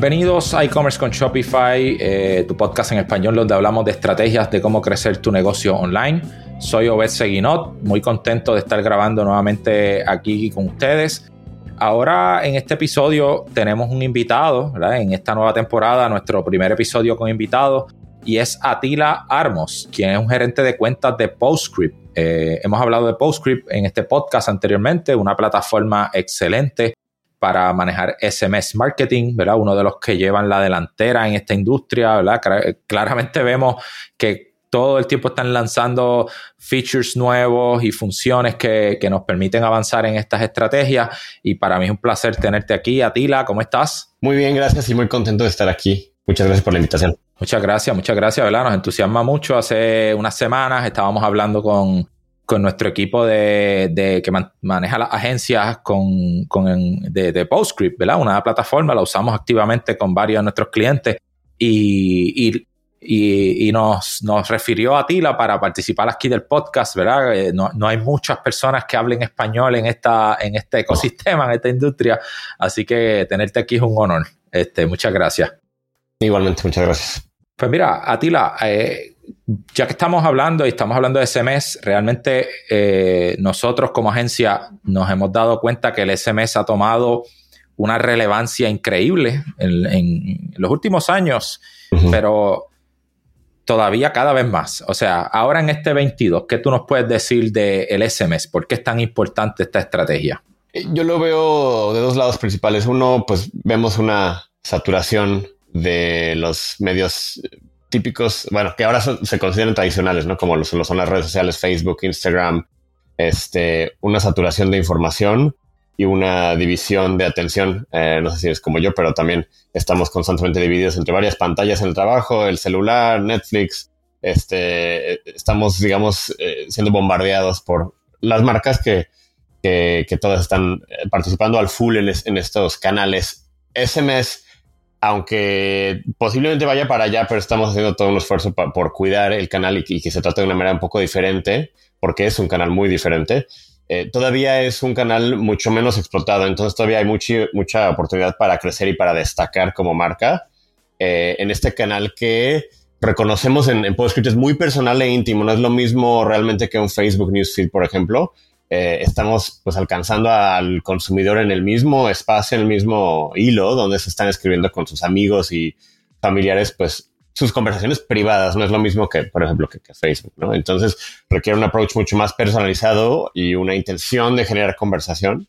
Bienvenidos a e-commerce con Shopify, eh, tu podcast en español donde hablamos de estrategias de cómo crecer tu negocio online. Soy Obed Seguinot, muy contento de estar grabando nuevamente aquí con ustedes. Ahora en este episodio tenemos un invitado, en esta nueva temporada, nuestro primer episodio con invitado, y es Atila Armos, quien es un gerente de cuentas de PostScript. Eh, hemos hablado de PostScript en este podcast anteriormente, una plataforma excelente para manejar SMS marketing, ¿verdad? Uno de los que llevan la delantera en esta industria, ¿verdad? Claramente vemos que todo el tiempo están lanzando features nuevos y funciones que, nos permiten avanzar en estas estrategias. Y para mí es un placer tenerte aquí. Atila, ¿cómo estás? Muy bien, gracias y muy contento de estar aquí. Muchas gracias por la invitación. Muchas gracias, muchas gracias, ¿verdad? Nos entusiasma mucho. Hace unas semanas estábamos hablando con, con nuestro equipo de, que maneja las agencias con, de, PostScript, ¿verdad? Una plataforma, la usamos activamente con varios de nuestros clientes y, y, nos, nos, refirió a Tila para participar aquí del podcast, ¿verdad? Eh, no, hay muchas personas que hablen español en, esta, en este ecosistema, en esta industria, así que tenerte aquí es un honor. Este, muchas gracias. Igualmente, muchas gracias. Pues mira, Atila, eh, ya que estamos hablando y estamos hablando de SMS, realmente eh, nosotros como agencia nos hemos dado cuenta que el SMS ha tomado una relevancia increíble en, los últimos años, pero todavía cada vez más. O sea, ahora en este 22, ¿qué tú nos puedes decir del SMS? ¿Por qué es tan importante esta estrategia? Eh, yo lo veo de dos lados principales. Uno, pues vemos una saturación de los medios típicos, bueno, que ahora se consideran tradicionales, ¿no? Como lo, son las redes sociales, Facebook, Instagram, este, una saturación de información y una división de atención. Eh, no sé si es como yo, pero también estamos constantemente divididos entre varias pantallas en el trabajo, el celular, Netflix. Este, estamos, digamos, eh, siendo bombardeados por las marcas que, que, todas están eh, participando al full en, en estos canales. SMS aunque posiblemente vaya para allá, pero estamos haciendo todo un esfuerzo por cuidar el canal y, que se trate de una manera un poco diferente, porque es un canal muy diferente. Eh, todavía es un canal mucho menos explotado, entonces todavía hay mucha oportunidad para crecer y para destacar como marca eh, en este canal que reconocemos en, en PostScript es muy personal e íntimo, no es lo mismo realmente que un Facebook Newsfeed, por ejemplo. Eh, estamos pues alcanzando al consumidor en el mismo espacio, en el mismo hilo donde se están escribiendo con sus amigos y familiares, pues sus conversaciones privadas, no es lo mismo que, por ejemplo, que, Facebook, ¿no? Entonces requiere un approach mucho más personalizado y una intención de generar conversación,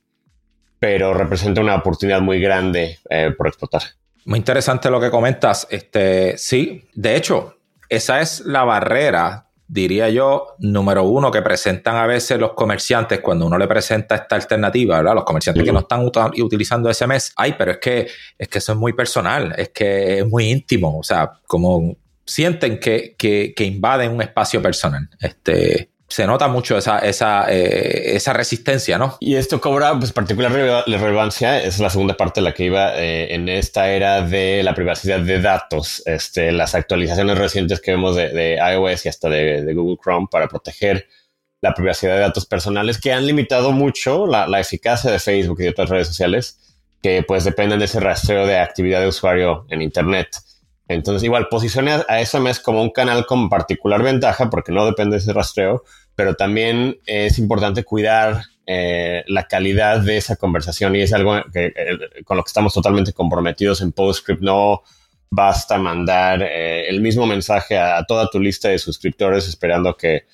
pero representa una oportunidad muy grande eh, por explotar. Muy interesante lo que comentas. Este, sí, de hecho, esa es la barrera diría yo, número uno, que presentan a veces los comerciantes cuando uno le presenta esta alternativa, ¿verdad? Los comerciantes que no están utilizando SMS, ay, pero es que, es que eso es muy personal, es que es muy íntimo, o sea, como sienten que, que, que invaden un espacio personal. Este, se nota mucho esa, esa, eh, esa resistencia, ¿no? Y esto cobra pues, particular relevancia, es la segunda parte de la que iba eh, en esta era de la privacidad de datos, este, las actualizaciones recientes que vemos de, iOS y hasta de, Google Chrome para proteger la privacidad de datos personales que han limitado mucho la, la, eficacia de Facebook y de otras redes sociales que pues dependen de ese rastreo de actividad de usuario en Internet. Entonces, igual, posicione a SMS como un canal con particular ventaja porque no depende de ese rastreo, pero también es importante cuidar eh, la calidad de esa conversación y es algo eh, con lo que estamos totalmente comprometidos en PostScript. No basta mandar eh, el mismo mensaje a, toda tu lista de suscriptores esperando que,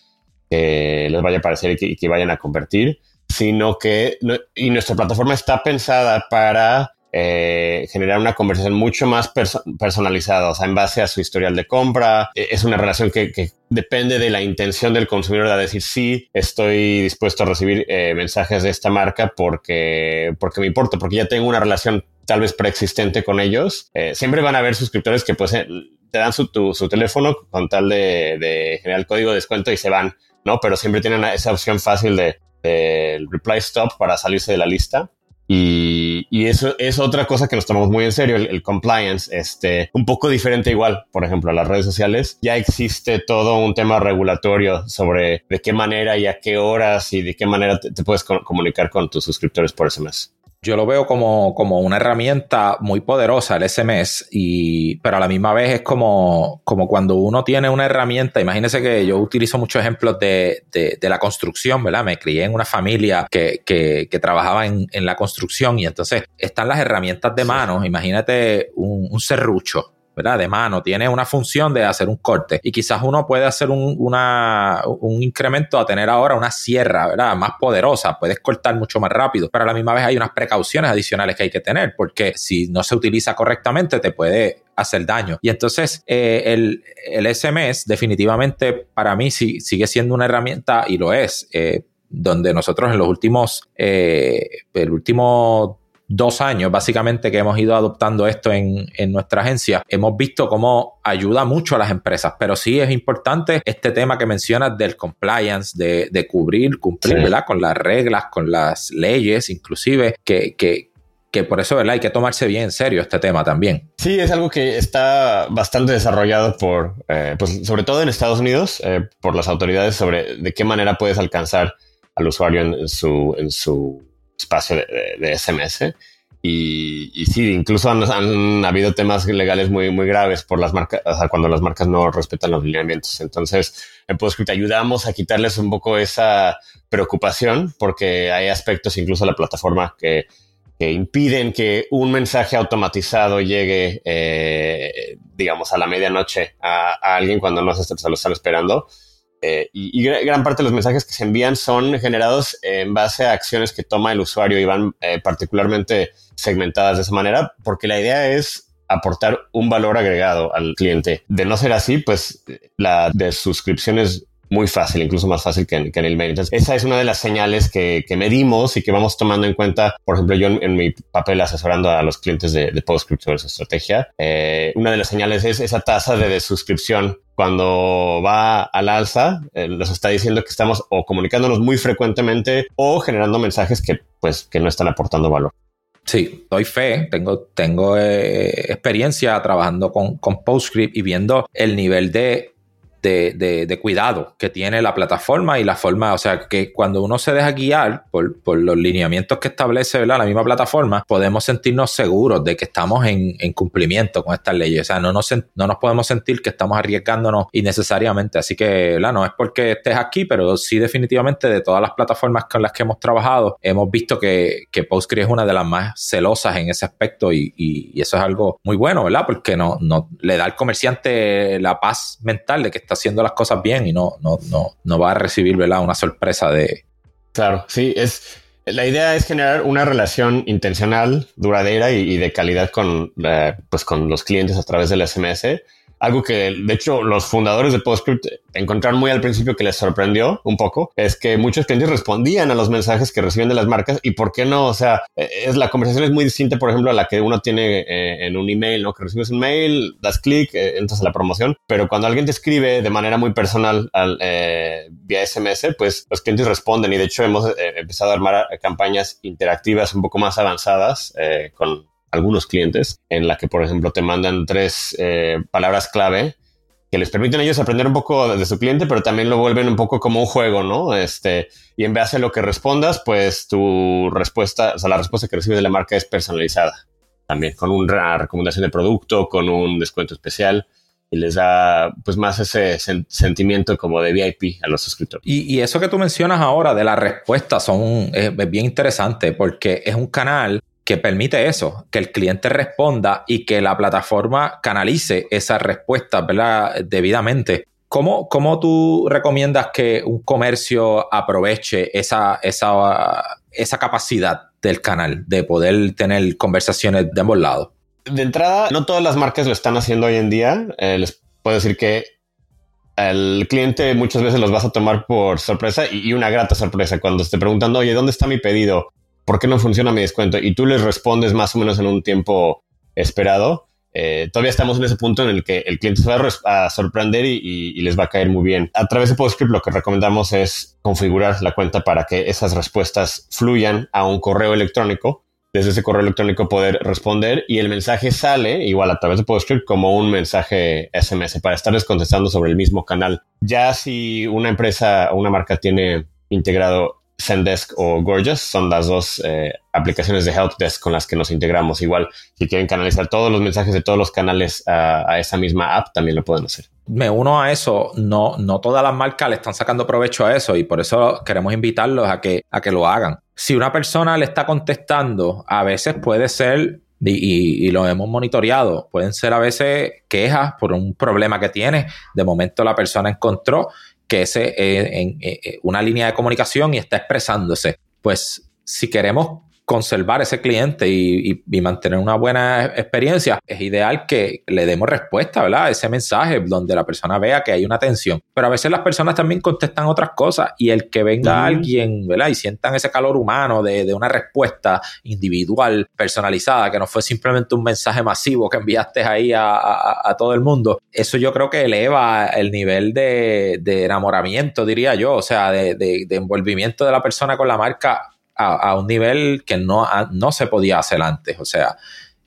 les vaya a aparecer y que, vayan a convertir, sino que y nuestra plataforma está pensada para eh, generar una conversación mucho más personalizada, o sea, en base a su historial de compra. E, es una relación que, depende de la intención del consumidor de decir, sí, estoy dispuesto a recibir eh, mensajes de esta marca porque, porque me importa, porque ya tengo una relación tal vez preexistente con ellos. Eh, siempre van a haber suscriptores que pues te dan su, teléfono con tal de, generar el código de descuento y se van, ¿no? Pero siempre tienen esa opción fácil de reply stop para salirse de la lista. Y, eso es otra cosa que nos tomamos muy en serio, el, compliance, este, un poco diferente igual, por ejemplo, a las redes sociales. Ya existe todo un tema regulatorio sobre de qué manera y a qué horas y de qué manera te, puedes comunicar con tus suscriptores por SMS. Yo lo veo como, como una herramienta muy poderosa, el SMS, y, pero a la misma vez es como, como cuando uno tiene una herramienta, imagínense que yo utilizo muchos ejemplos de, de, la construcción, ¿verdad? Me crié en una familia que, que, que trabajaba en, en, la construcción y entonces están las herramientas de mano, imagínate un, un serrucho, ¿verdad? De mano, tiene una función de hacer un corte y quizás uno puede hacer un, un incremento a tener ahora una sierra, ¿verdad? Más poderosa, puedes cortar mucho más rápido, pero a la misma vez hay unas precauciones adicionales que hay que tener porque si no se utiliza correctamente te puede hacer daño. Y entonces eh, el, el, SMS definitivamente para mí sí, sigue siendo una herramienta y lo es. Eh, donde nosotros en los últimos, eh, el último dos años, básicamente, que hemos ido adoptando esto en, nuestra agencia, hemos visto cómo ayuda mucho a las empresas, pero sí es importante este tema que mencionas del compliance, de, cubrir, cumplir, ¿verdad? Con las reglas, con las leyes, inclusive, que, que, que por eso ¿verdad? hay que tomarse bien en serio este tema también. Sí, es algo que está bastante desarrollado por, eh, pues sobre todo en Estados Unidos, eh, por las autoridades sobre de qué manera puedes alcanzar al usuario en su, en su espacio de, SMS. Y, y, sí, incluso han, habido temas legales muy, muy graves por las marcas, o sea, cuando las marcas no respetan los lineamientos. Entonces, en PostScript ayudamos a quitarles un poco esa preocupación porque hay aspectos, incluso la plataforma, que, que impiden que un mensaje automatizado llegue, eh, digamos, a la medianoche a, a, alguien cuando no se lo están esperando. Eh, y, gran parte de los mensajes que se envían son generados en base a acciones que toma el usuario y van eh, particularmente segmentadas de esa manera, porque la idea es aportar un valor agregado al cliente. De no ser así, pues la de suscripciones muy fácil, incluso más fácil que en, el mail. Esa es una de las señales que, medimos y que vamos tomando en cuenta. Por ejemplo, yo en, mi papel asesorando a los clientes de, de PostScript sobre su estrategia, eh, una de las señales es esa tasa de desuscripción cuando va al alza, eh, nos está diciendo que estamos o comunicándonos muy frecuentemente o generando mensajes que, pues, que no están aportando valor. Sí, doy fe, tengo, tengo eh, experiencia trabajando con, con PostScript y viendo el nivel de de, cuidado que tiene la plataforma y la forma, o sea, que cuando uno se deja guiar por, los lineamientos que establece la misma plataforma, podemos sentirnos seguros de que estamos en, cumplimiento con estas leyes. O sea, no nos, no nos podemos sentir que estamos arriesgándonos innecesariamente. Así que, la no es porque estés aquí, pero sí definitivamente de todas las plataformas con las que hemos trabajado, hemos visto que, que Postgres es una de las más celosas en ese aspecto y, y, eso es algo muy bueno, ¿verdad? Porque no, no le da al comerciante la paz mental de que está haciendo las cosas bien y no, no, no, no va a recibir ¿verdad? una sorpresa de... Claro, sí, es... La idea es generar una relación intencional, duradera y, de calidad con, eh, pues con los clientes a través del SMS algo que, de hecho, los fundadores de PostScript encontraron muy al principio que les sorprendió un poco, es que muchos clientes respondían a los mensajes que reciben de las marcas y por qué no, o sea, e, es la conversación es muy distinta, por ejemplo, a la que uno tiene eh, en un email, ¿no? Que recibes un mail, das clic, eh, entras a la promoción, pero cuando alguien te escribe de manera muy personal al, eh, vía SMS, pues los clientes responden y de hecho hemos empezado a armar campañas interactivas un poco más avanzadas con algunos clientes, en la que, por ejemplo, te mandan tres eh, palabras clave que les permiten a ellos aprender un poco de su cliente, pero también lo vuelven un poco como un juego, ¿no? Este, y en base a lo que respondas, pues tu respuesta, o sea, la respuesta que recibes de la marca es personalizada. También con una recomendación de producto, con un descuento especial y les da pues más ese sentimiento como de VIP a los suscriptores. Y, eso que tú mencionas ahora de la respuesta son es bien interesante porque es un canal que permite eso, que el cliente responda y que la plataforma canalice esas respuestas ¿verdad? debidamente. ¿Cómo, ¿Cómo, tú recomiendas que un comercio aproveche esa, esa, esa capacidad del canal de poder tener conversaciones de ambos lados? De entrada, no todas las marcas lo están haciendo hoy en día. Eh, les puedo decir que el cliente muchas veces los vas a tomar por sorpresa y, una grata sorpresa cuando esté preguntando, oye, ¿dónde está mi pedido? ¿Por qué no funciona mi descuento? Y tú les respondes más o menos en un tiempo esperado. Eh, todavía estamos en ese punto en el que el cliente se va a, sorprender y, les va a caer muy bien. A través de PostScript lo que recomendamos es configurar la cuenta para que esas respuestas fluyan a un correo electrónico. Desde ese correo electrónico poder responder y el mensaje sale igual a través de PostScript como un mensaje SMS para estarles contestando sobre el mismo canal. Ya si una empresa o una marca tiene integrado Zendesk o Gorgeous son las dos eh, aplicaciones de Helpdesk con las que nos integramos. Igual, si quieren canalizar todos los mensajes de todos los canales a, esa misma app, también lo pueden hacer. Me uno a eso. No, no todas las marcas le están sacando provecho a eso y por eso queremos invitarlos a que, a que lo hagan. Si una persona le está contestando, a veces puede ser y, lo hemos monitoreado. Pueden ser a veces quejas por un problema que tiene. De momento la persona encontró que ese es en, una línea de comunicación y está expresándose. Pues si queremos conservar ese cliente y, mantener una buena experiencia, es ideal que le demos respuesta, ¿verdad? Ese mensaje donde la persona vea que hay una atención. Pero a veces las personas también contestan otras cosas y el que venga alguien, ¿verdad? Y sientan ese calor humano de, una respuesta individual, personalizada, que no fue simplemente un mensaje masivo que enviaste ahí a, todo el mundo, eso yo creo que eleva el nivel de, enamoramiento, diría yo, o sea, de envolvimiento de la persona con la marca a, un nivel que no, no se podía hacer antes. O sea,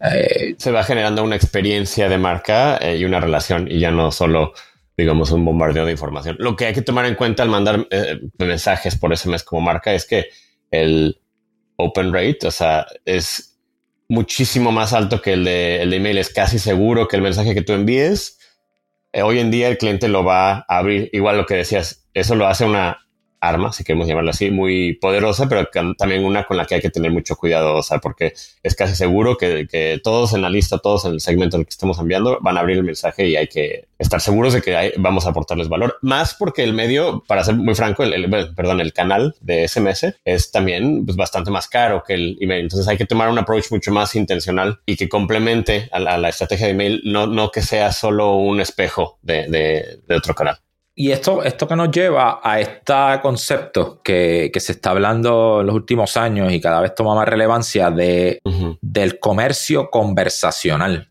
eh, se va generando una experiencia de marca eh, y una relación y ya no solo digamos un bombardeo de información. Lo que hay que tomar en cuenta al mandar eh, mensajes por SMS como marca es que el open rate, o sea, es muchísimo más alto que el de, el de email. Es casi seguro que el mensaje que tú envíes, hoy en día el cliente lo va a abrir. Igual lo que decías, eso lo hace una arma, si queremos llamarlo así, muy poderosa, pero también una con la que hay que tener mucho cuidado, o sea, porque es casi seguro que, todos en la lista, todos en el segmento en el que estamos enviando, van a abrir el mensaje y hay que estar seguros de que vamos a aportarles valor. Más porque el medio, para ser muy franco, el, perdón, el canal de SMS es también pues, bastante más caro que el email. Entonces hay que tomar un approach mucho más intencional y que complemente a la, estrategia de email, no, no que sea solo un espejo de otro canal. Y esto, esto que nos lleva a este concepto que, se está hablando en los últimos años y cada vez toma más relevancia de, del comercio conversacional.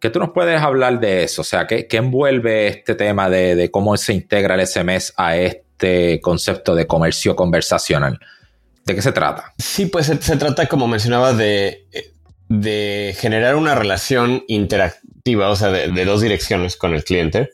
¿Qué tú nos puedes hablar de eso? O sea, ¿qué, envuelve este tema de, cómo se integra el SMS a este concepto de comercio conversacional? ¿De qué se trata? Sí, pues se, trata, como mencionaba, de, de generar una relación interactiva, o sea, de dos direcciones con el cliente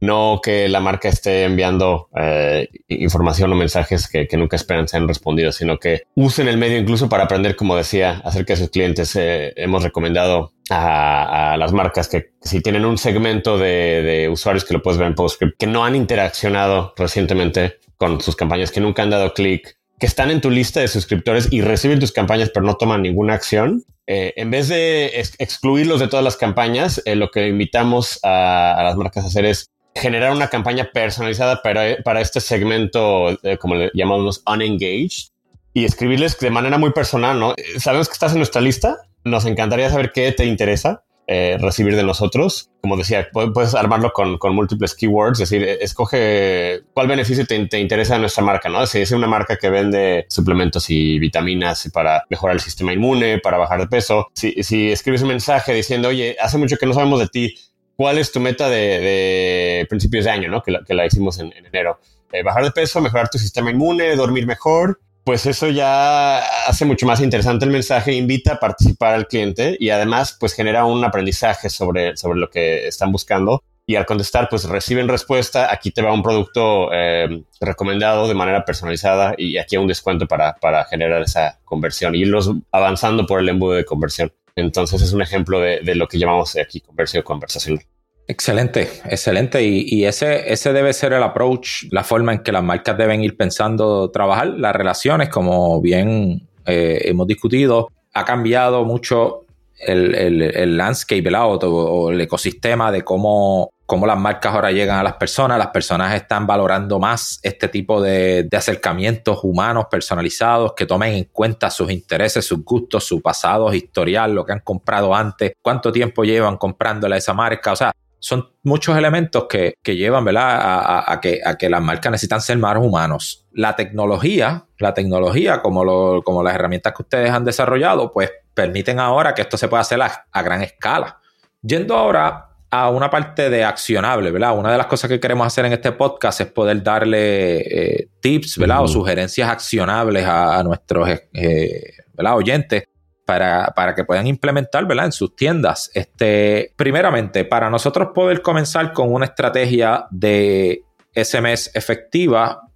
no que la marca esté enviando eh, información o mensajes que, nunca esperan sean respondidos, sino que usen el medio incluso para aprender, como decía, acerca de sus clientes. Eh, hemos recomendado a, las marcas que si tienen un segmento de, usuarios que lo puedes ver en PostScript, que no han interaccionado recientemente con sus campañas, que nunca han dado clic, que están en tu lista de suscriptores y reciben tus campañas pero no toman ninguna acción, eh, en vez de excluirlos de todas las campañas, lo que invitamos a, a, las marcas a hacer es generar una campaña personalizada para, para este segmento, eh, como le llamamos unengaged, y escribirles de manera muy personal, ¿no? Sabemos que estás en nuestra lista, nos encantaría saber qué te interesa. Eh, recibir de nosotros. Como decía, puedes armarlo con, con, múltiples keywords, es decir, escoge cuál beneficio te, te, interesa de nuestra marca, ¿no? Si es una marca que vende suplementos y vitaminas para mejorar el sistema inmune, para bajar de peso, si, si escribes un mensaje diciendo, oye, hace mucho que no sabemos de ti, ¿cuál es tu meta de, principios de año, ¿no? que, la, hicimos en, enero? Eh, bajar de peso, mejorar tu sistema inmune, dormir mejor. Pues eso ya hace mucho más interesante el mensaje, invita a participar al cliente y además pues genera un aprendizaje sobre, sobre lo que están buscando y al contestar pues reciben respuesta, aquí te va un producto eh, recomendado de manera personalizada y aquí hay un descuento para, para generar esa conversión y irlos avanzando por el embudo de conversión. Entonces es un ejemplo de, lo que llamamos aquí conversión conversacional. Excelente, excelente. Y, ese, ese debe ser el approach, la forma en que las marcas deben ir pensando trabajar. Las relaciones, como bien eh, hemos discutido, ha cambiado mucho el, el, landscape, el auto, o el ecosistema de cómo cómo las marcas ahora llegan a las personas, las personas están valorando más este tipo de, acercamientos humanos personalizados que tomen en cuenta sus intereses, sus gustos, su pasado historial, lo que han comprado antes, cuánto tiempo llevan comprándole a esa marca, o sea, son muchos elementos que, llevan ¿verdad? A, que, a que las marcas necesitan ser más humanos. La tecnología, la tecnología como, como las herramientas que ustedes han desarrollado, pues permiten ahora que esto se pueda hacer a gran escala. Yendo ahora a una parte de accionable, ¿verdad? Una de las cosas que queremos hacer en este podcast es poder darle eh, tips, ¿verdad? O sugerencias accionables a, nuestros eh, oyentes para, para, que puedan implementar, ¿verdad? En sus tiendas. Este, primeramente, para nosotros poder comenzar con una estrategia de SMS efectiva,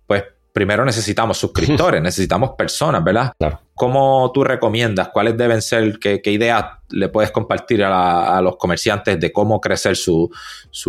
primero necesitamos suscriptores, necesitamos personas, ¿verdad? Claro. ¿Cómo tú recomiendas? ¿Cuáles deben ser? ¿Qué, ideas le puedes compartir a, los comerciantes de cómo crecer sus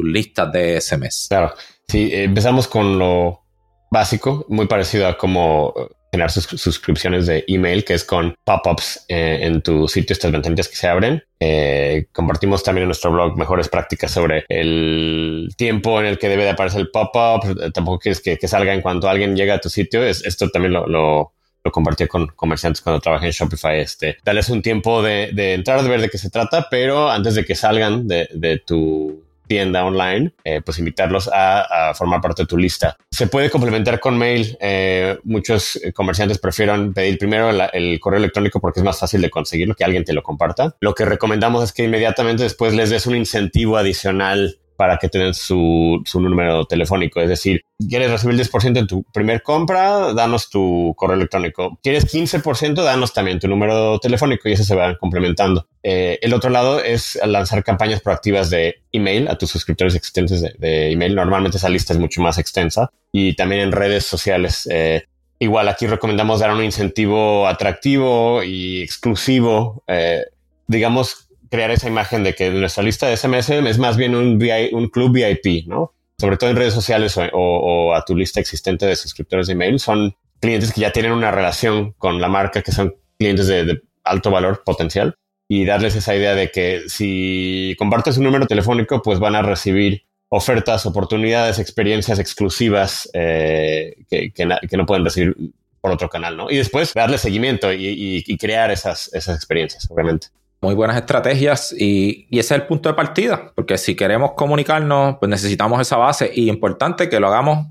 listas de SMS? Claro. Sí, empezamos con lo básico, muy parecido a cómo generar sus suscripciones de email, que es con pop-ups eh, en tu sitio, estas ventanillas que se abren. Eh, compartimos también en nuestro blog mejores prácticas sobre el tiempo en el que debe de aparecer el pop-up. Tampoco quieres que, salga en cuanto alguien llega a tu sitio. Es, esto también lo, lo, compartí con comerciantes cuando trabajé en Shopify. Este, darles un tiempo de, entrar, de ver de qué se trata, pero antes de que salgan de, de tu tienda online, eh, pues invitarlos a, formar parte de tu lista. Se puede complementar con mail. Eh, muchos comerciantes prefieren pedir primero el, correo electrónico porque es más fácil de conseguirlo, que alguien te lo comparta. Lo que recomendamos es que inmediatamente después les des un incentivo adicional para que tengan su, su, número telefónico. Es decir, quieres recibir el 10% en tu primer compra, danos tu correo electrónico. Quieres 15%, danos también tu número telefónico y eso se van complementando. Eh, el otro lado es lanzar campañas proactivas de email a tus suscriptores existentes de, email. Normalmente esa lista es mucho más extensa y también en redes sociales. Eh, igual aquí recomendamos dar un incentivo atractivo y exclusivo. Eh, digamos, crear esa imagen de que nuestra lista de SMS es más bien un, un club VIP, ¿no? Sobre todo en redes sociales o, a tu lista existente de suscriptores de email. Son clientes que ya tienen una relación con la marca, que son clientes de, alto valor potencial y darles esa idea de que si compartes un número telefónico, pues van a recibir ofertas, oportunidades, experiencias exclusivas eh, que, no pueden recibir por otro canal, ¿no? Y después darle seguimiento y, crear esas experiencias, obviamente muy buenas estrategias y, ese es el punto de partida, porque si queremos comunicarnos, pues necesitamos esa base y importante que lo hagamos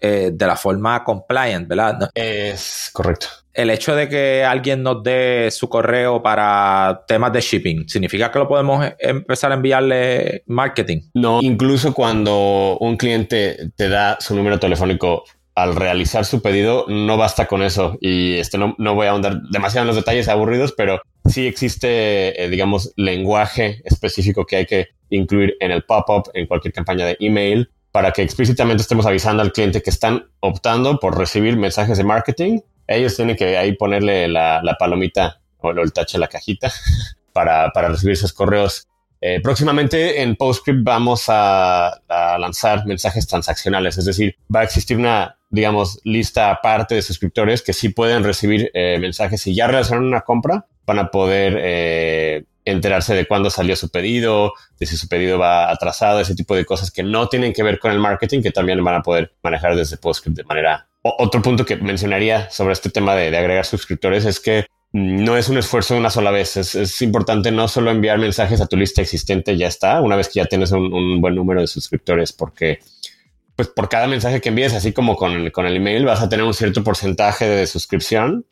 eh, de la forma compliant, ¿verdad? Es correcto. El hecho de que alguien nos dé su correo para temas de shipping, ¿significa que lo podemos empezar a enviarle marketing? No, incluso cuando un cliente te da su número telefónico al realizar su pedido, no basta con eso. Y este no, no voy a ahondar demasiado en los detalles aburridos, pero sí existe, eh, digamos, lenguaje específico que hay que incluir en el pop-up, en cualquier campaña de email, para que explícitamente estemos avisando al cliente que están optando por recibir mensajes de marketing. Ellos tienen que ahí ponerle la, palomita o el tache a la cajita para, recibir esos correos. Eh, próximamente en PostScript vamos a, lanzar mensajes transaccionales, es decir, va a existir una, digamos, lista aparte de suscriptores que sí pueden recibir eh, mensajes si ya realizaron una compra van a poder eh, enterarse de cuándo salió su pedido, de si su pedido va atrasado, ese tipo de cosas que no tienen que ver con el marketing, que también van a poder manejar desde PostScript de manera... otro punto que mencionaría sobre este tema de, agregar suscriptores es que no es un esfuerzo de una sola vez. Es, importante no solo enviar mensajes a tu lista existente, ya está, una vez que ya tienes un, buen número de suscriptores, porque pues por cada mensaje que envíes, así como con, con el email, vas a tener un cierto porcentaje de suscripción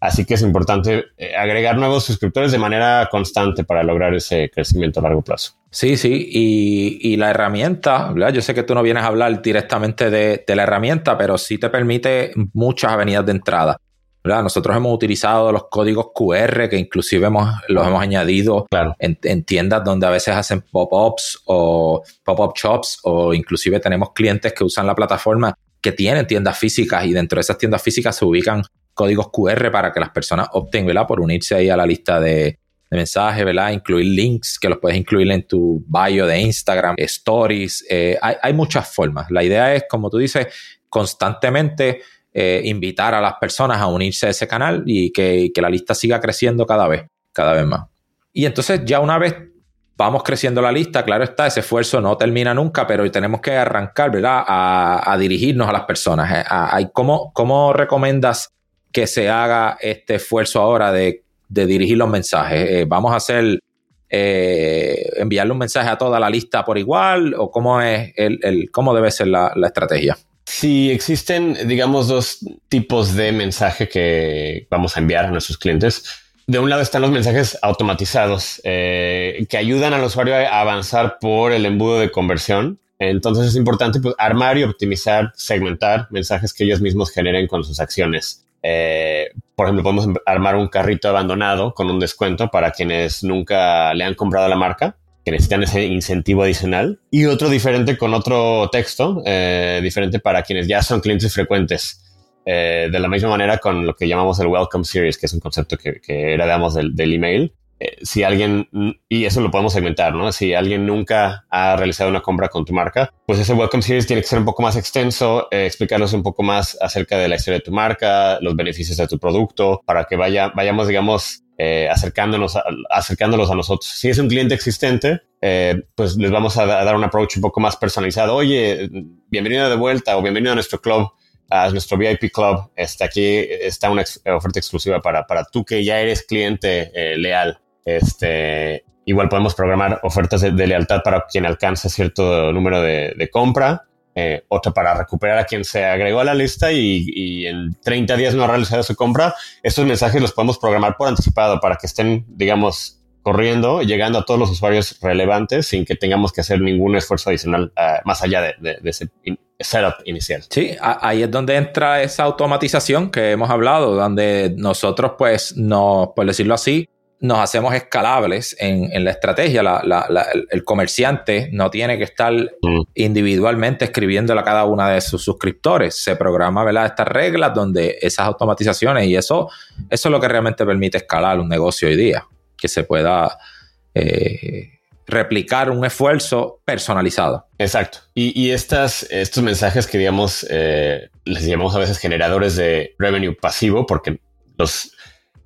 Así que es importante eh, agregar nuevos suscriptores de manera constante para lograr ese crecimiento a largo plazo. Sí, sí, y, la herramienta, ¿verdad? yo sé que tú no vienes a hablar directamente de, la herramienta, pero sí te permite muchas avenidas de entrada. ¿Verdad? Nosotros hemos utilizado los códigos QR que inclusive hemos, los hemos añadido en, en, tiendas donde a veces hacen pop-ups o pop-up shops o inclusive tenemos clientes que usan la plataforma que tienen tiendas físicas y dentro de esas tiendas físicas se ubican códigos QR para que las personas opten, ¿verdad? Por unirse ahí a la lista de, mensajes, ¿verdad? Incluir links que los puedes incluir en tu bio de Instagram, stories. Eh, hay, muchas formas. La idea es, como tú dices, constantemente eh, invitar a las personas a unirse a ese canal y que, la lista siga creciendo cada vez, cada vez más. Y entonces ya una vez vamos creciendo la lista, claro está, ese esfuerzo no termina nunca, pero tenemos que arrancar, ¿verdad? A, dirigirnos a las personas. Eh, ¿cómo, ¿Cómo recomiendas que se haga este esfuerzo ahora de, dirigir los mensajes? Eh, ¿Vamos a hacer, enviarle un mensaje a toda la lista por igual o cómo, es el, cómo debe ser la, estrategia? Sí, existen, digamos, dos tipos de mensaje que vamos a enviar a nuestros clientes. De un lado están los mensajes automatizados eh, que ayudan al usuario a avanzar por el embudo de conversión. Entonces es importante pues, armar y optimizar, segmentar mensajes que ellos mismos generen con sus acciones. Eh, por ejemplo, podemos armar un carrito abandonado con un descuento para quienes nunca le han comprado la marca, que necesitan ese incentivo adicional. Y otro diferente con otro texto, eh, diferente para quienes ya son clientes frecuentes. eh, de la misma manera con lo que llamamos el Welcome Series, que es un concepto que, del, del email. Eh, si alguien, y eso lo podemos segmentar, ¿no? Si alguien nunca ha realizado una compra con tu marca, pues ese Welcome Series tiene que ser un poco más extenso, eh, explicarles un poco más acerca de la historia de tu marca, los beneficios de tu producto, para que vaya, vayamos, digamos, eh, acercándonos a, acercándolos a nosotros. Si es un cliente existente, eh, pues les vamos a, dar un approach un poco más personalizado. Oye, bienvenido de vuelta o bienvenido a nuestro club, a nuestro VIP club. Este, aquí está una oferta exclusiva para, para tú que ya eres cliente leal. Este, igual podemos programar ofertas de, lealtad para quien alcance cierto número de, de compra. Eh, otra para recuperar a quien se agregó a la lista y, en 30 días no ha realizado su compra. Estos mensajes los podemos programar por anticipado para que estén, digamos, corriendo, llegando a todos los usuarios relevantes sin que tengamos que hacer ningún esfuerzo adicional uh, más allá de, ese in setup inicial. Sí, ahí es donde entra esa automatización que hemos hablado, donde nosotros, pues, no, por decirlo así, nos hacemos escalables en, en la estrategia. La, la, la, el comerciante no tiene que estar mm. individualmente escribiéndole a cada una de sus suscriptores. Se programa ¿verdad? estas reglas donde esas automatizaciones y eso, eso es lo que realmente permite escalar un negocio hoy día, que se pueda eh, replicar un esfuerzo personalizado. Exacto. Y, y estas, estos mensajes que digamos, eh, les llamamos a veces generadores de revenue pasivo porque los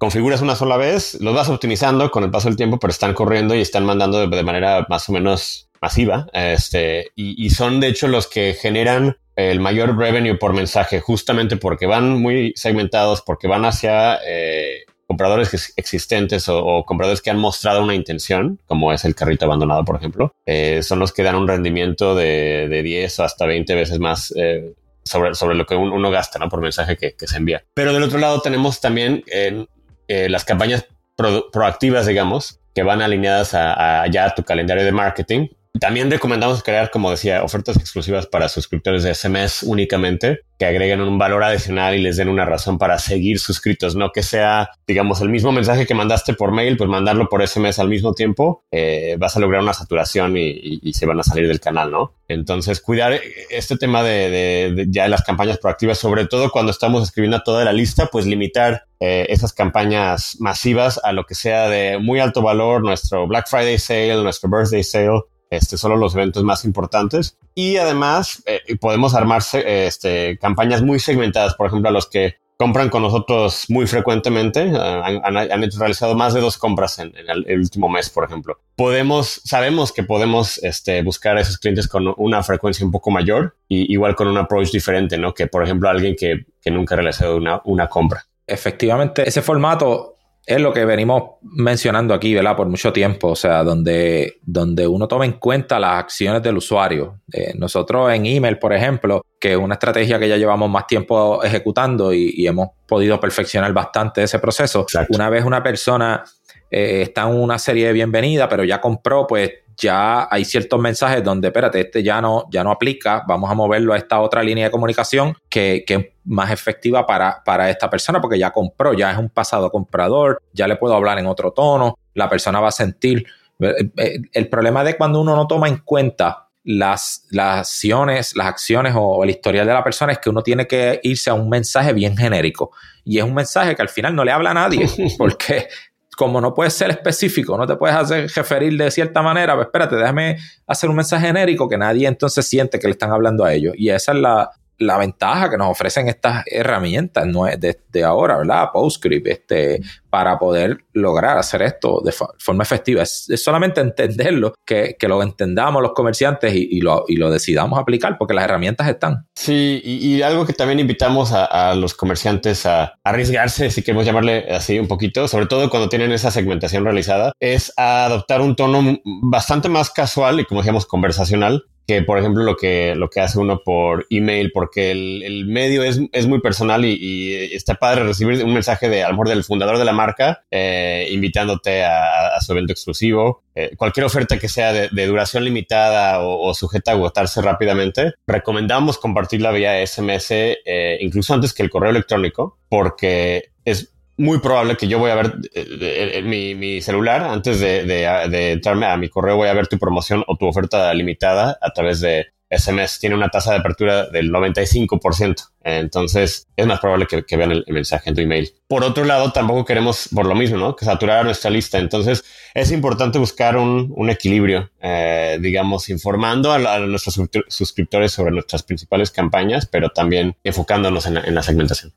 configuras una sola vez, los vas optimizando con el paso del tiempo, pero están corriendo y están mandando de, manera más o menos masiva. Este, y, son de hecho los que generan el mayor revenue por mensaje, justamente porque van muy segmentados, porque van hacia eh, compradores existentes o, compradores que han mostrado una intención, como es el carrito abandonado, por ejemplo. Eh, son los que dan un rendimiento de, de 10 o hasta 20 veces más. Eh, sobre, sobre lo que uno gasta ¿no? por mensaje que, que, se envía. Pero del otro lado tenemos también eh, eh, las campañas pro, proactivas, digamos, que van alineadas a, ya a tu calendario de marketing. También recomendamos crear, como decía, ofertas exclusivas para suscriptores de SMS únicamente, que agreguen un valor adicional y les den una razón para seguir suscritos, no que sea, digamos, el mismo mensaje que mandaste por mail, pues mandarlo por SMS al mismo tiempo, eh, vas a lograr una saturación y, y, se van a salir del canal, ¿no? Entonces, cuidar este tema de, de, de ya las campañas proactivas, sobre todo cuando estamos escribiendo toda la lista, pues limitar eh, esas campañas masivas a lo que sea de muy alto valor, nuestro Black Friday sale, nuestro birthday sale, este, solo los eventos más importantes. Y además eh, podemos armarse este, campañas muy segmentadas, por ejemplo, a los que compran con nosotros muy frecuentemente, uh, han, han, realizado más de dos compras en, en el, el, último mes, por ejemplo. Podemos, sabemos que podemos este, buscar a esos clientes con una frecuencia un poco mayor y igual con un approach diferente, ¿no? Que, por ejemplo, alguien que, que nunca ha realizado una, una compra. Efectivamente, ese formato es lo que venimos mencionando aquí, ¿verdad? Por mucho tiempo, o sea, donde, donde uno toma en cuenta las acciones del usuario. Eh, nosotros en email, por ejemplo, que es una estrategia que ya llevamos más tiempo ejecutando y, y hemos podido perfeccionar bastante ese proceso. Exacto. Una vez una persona eh, está en una serie de bienvenida, pero ya compró, pues ya hay ciertos mensajes donde, espérate, este ya no, ya no aplica, vamos a moverlo a esta otra línea de comunicación que, que es más efectiva para, para esta persona porque ya compró, ya es un pasado comprador, ya le puedo hablar en otro tono, la persona va a sentir. El problema de cuando uno no toma en cuenta las, las acciones, las acciones o el historial de la persona es que uno tiene que irse a un mensaje bien genérico. Y es un mensaje que al final no le habla a nadie, porque como no puedes ser específico, no te puedes hacer referir de cierta manera, pues espérate, déjame hacer un mensaje genérico que nadie entonces siente que le están hablando a ellos. Y esa es la, la ventaja que nos ofrecen estas herramientas no es de, de, ahora, ¿verdad? PostScript, este, para poder lograr hacer esto de forma efectiva. Es, solamente entenderlo, que, que, lo entendamos los comerciantes y, y, lo, y, lo, decidamos aplicar, porque las herramientas están. Sí, y, y algo que también invitamos a, a, los comerciantes a arriesgarse, si queremos llamarle así un poquito, sobre todo cuando tienen esa segmentación realizada, es a adoptar un tono bastante más casual y, como decíamos, conversacional que por ejemplo lo que, lo que hace uno por email, porque el, el medio es, es, muy personal y, está padre recibir un mensaje de a del fundador de la marca eh, invitándote a, su evento exclusivo. Eh, cualquier oferta que sea de, de duración limitada o, o, sujeta a agotarse rápidamente, recomendamos compartirla vía SMS eh, incluso antes que el correo electrónico, porque es muy probable que yo voy a ver eh, eh, mi, mi, celular antes de, entrarme a mi correo, voy a ver tu promoción o tu oferta limitada a través de SMS tiene una tasa de apertura del 95%. Entonces es más probable que, vean el, mensaje en tu email. Por otro lado, tampoco queremos, por lo mismo, ¿no? que saturar nuestra lista. Entonces es importante buscar un, equilibrio, eh, digamos, informando a, nuestros suscriptores sobre nuestras principales campañas, pero también enfocándonos en la, segmentación.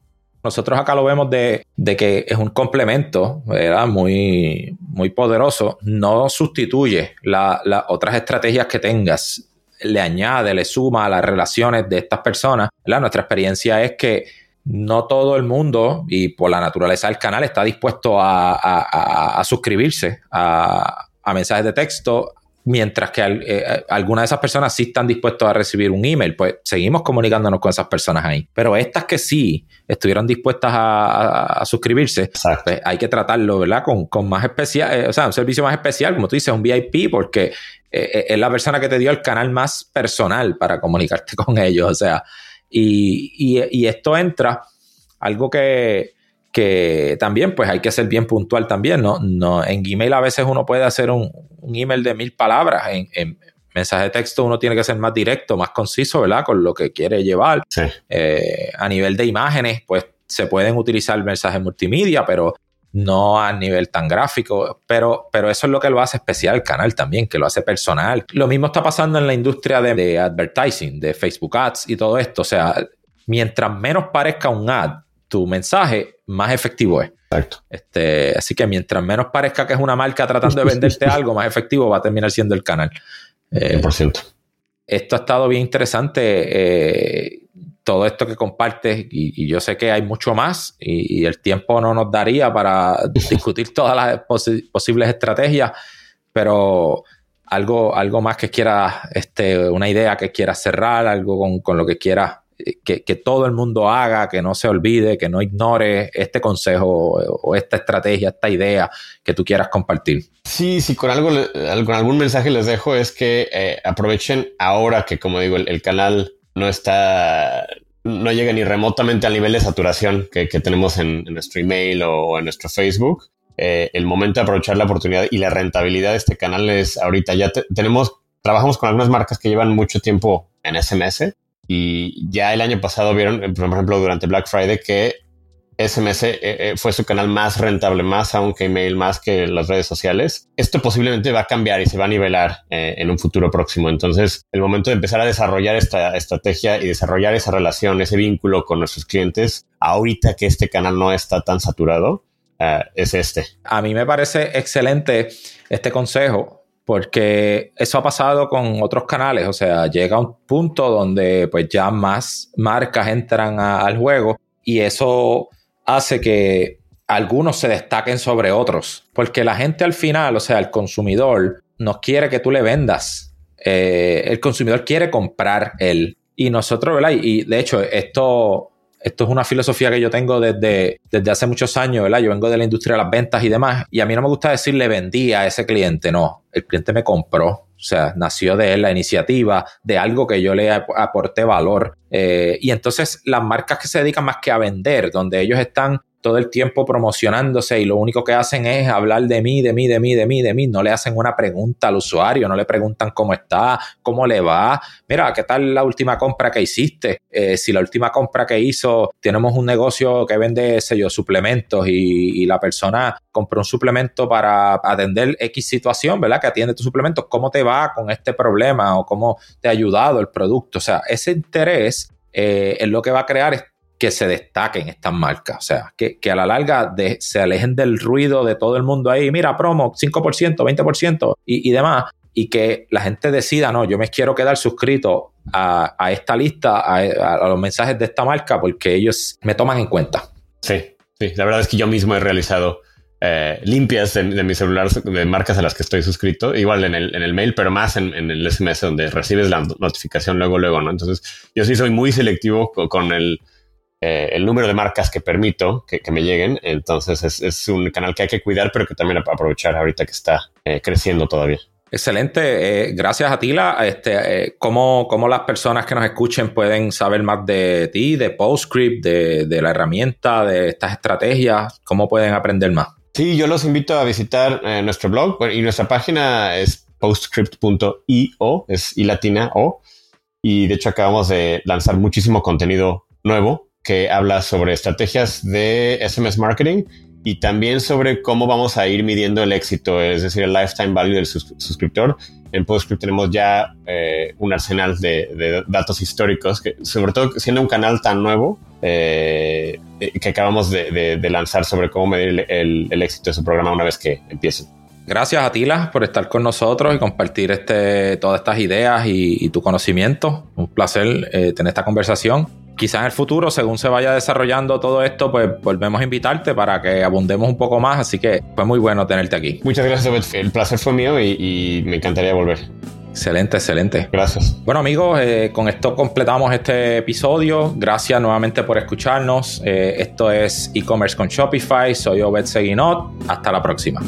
Nosotros acá lo vemos de, que es un complemento, ¿verdad? Muy, muy poderoso. No sustituye las otras estrategias que tengas le añade, le suma a las relaciones de estas personas. Nuestra experiencia es que no todo el mundo, y por la naturaleza del canal, está dispuesto a, suscribirse a, mensajes de texto, mientras que eh, algunas de esas personas sí están dispuestos a recibir un email, pues seguimos comunicándonos con esas personas ahí. Pero estas que sí estuvieron dispuestas a, suscribirse, pues hay que tratarlo, ¿verdad? Con, más especial, eh, o sea, un servicio más especial, como tú dices, un VIP, porque eh, es la persona que te dio el canal más personal para comunicarte con ellos, o sea, y, esto entra, algo que, que también pues hay que ser bien puntual también, ¿no? no en Gmail a veces uno puede hacer un, email de mil palabras, en, mensaje de texto uno tiene que ser más directo, más conciso, ¿verdad? Con lo que quiere llevar. Eh, a nivel de imágenes, pues se pueden utilizar mensajes multimedia, pero no a nivel tan gráfico, pero, pero eso es lo que lo hace especial el canal también, que lo hace personal. Lo mismo está pasando en la industria de, advertising, de Facebook Ads y todo esto. O sea, mientras menos parezca un ad, tu mensaje, más efectivo es. Exacto. Este, así que mientras menos parezca que es una marca tratando de venderte algo, más efectivo va a terminar siendo el canal. 100%. Eh, esto ha estado bien interesante. Eh, todo esto que compartes, y, yo sé que hay mucho más, y, el tiempo no nos daría para discutir todas las posibles estrategias, pero algo, algo más que quieras, este, una idea que quieras cerrar, algo con, lo que quieras que, todo el mundo haga, que no se olvide, que no ignore este consejo o esta estrategia, esta idea que tú quieras compartir. Sí, sí, con algo, algún mensaje les dejo es que eh, aprovechen ahora que, como digo, el canal no está, no llega ni remotamente al nivel de saturación que, tenemos en, nuestro email o, en nuestro Facebook. Eh, el momento de aprovechar la oportunidad y la rentabilidad de este canal es ahorita ya tenemos, trabajamos con algunas marcas que llevan mucho tiempo en SMS y ya el año pasado vieron, por ejemplo, durante Black Friday que SMS eh, eh, fue su canal más rentable, más aún que email, más que las redes sociales. Esto posiblemente va a cambiar y se va a nivelar eh, en un futuro próximo. Entonces, el momento de empezar a desarrollar esta estrategia y desarrollar esa relación, ese vínculo con nuestros clientes, ahorita que este canal no está tan saturado, es este. A mí me parece excelente este consejo porque eso ha pasado con otros canales, o sea, llega un punto donde pues ya más marcas entran al juego y eso hace que algunos se destaquen sobre otros. Porque la gente al final, o sea, el consumidor, no quiere que tú le vendas. Eh, el consumidor quiere comprar él. Y nosotros, ¿verdad? Y, de hecho, esto, esto es una filosofía que yo tengo desde, desde hace muchos años, ¿verdad? Yo vengo de la industria de las ventas y demás. Y a mí no me gusta decirle vendí a ese cliente, no. El cliente me compró. O sea, nació de él la iniciativa, de algo que yo le aporté valor. Eh, y entonces las marcas que se dedican más que a vender, donde ellos están todo el tiempo promocionándose y lo único que hacen es hablar de mí, de mí, de mí, de mí, de mí. No le hacen una pregunta al usuario, no le preguntan cómo está, cómo le va. Mira, ¿qué tal la última compra que hiciste? Eh, si la última compra que hizo, tenemos un negocio que vende, yo, suplementos y, y la persona compró un suplemento para atender X situación, ¿verdad? Que atiende tu suplemento, ¿cómo te va con este problema o cómo te ha ayudado el producto? O sea, ese interés eh, es lo que va a crear que se destaquen estas marcas, o sea, que, a la larga se alejen del ruido de todo el mundo ahí, mira, promo, 5%, 20% y, y demás, y que la gente decida, no, yo me quiero quedar suscrito a, esta lista, a, los mensajes de esta marca, porque ellos me toman en cuenta. Sí, sí, la verdad es que yo mismo he realizado eh, limpias de, mi celular de marcas a las que estoy suscrito, igual en el, en el mail, pero más en, el SMS donde recibes la notificación luego, luego, ¿no? Entonces, yo sí soy muy selectivo con el eh, el número de marcas que permito que, me lleguen. Entonces es, un canal que hay que cuidar, pero que también aprovechar ahorita que está eh, creciendo todavía. Excelente. Eh, gracias a Tila. Este, ¿cómo, ¿cómo, las personas que nos escuchen pueden saber más de ti, de PostScript, de, de la herramienta, de estas estrategias? ¿Cómo pueden aprender más? Sí, yo los invito a visitar nuestro blog y nuestra página es postscript.io, es y latina o y de hecho acabamos de lanzar muchísimo contenido nuevo que habla sobre estrategias de SMS marketing y también sobre cómo vamos a ir midiendo el éxito, es decir, el lifetime value del suscriptor. En PostScript tenemos ya eh, un arsenal de, datos históricos, que sobre todo siendo un canal tan nuevo eh, que acabamos de, lanzar sobre cómo medir el, éxito de su programa una vez que empiecen. Gracias a Tila por estar con nosotros y compartir este, todas estas ideas y, tu conocimiento. Un placer eh, tener esta conversación quizás en el futuro, según se vaya desarrollando todo esto, pues volvemos a invitarte para que abundemos un poco más. Así que fue muy bueno tenerte aquí. Muchas gracias, El placer fue mío y, me encantaría volver. Excelente, excelente. Gracias. Bueno amigos, eh, con esto completamos este episodio. Gracias nuevamente por escucharnos. Eh, esto es e-commerce con Shopify. Soy Obed Seguinot. Hasta la próxima.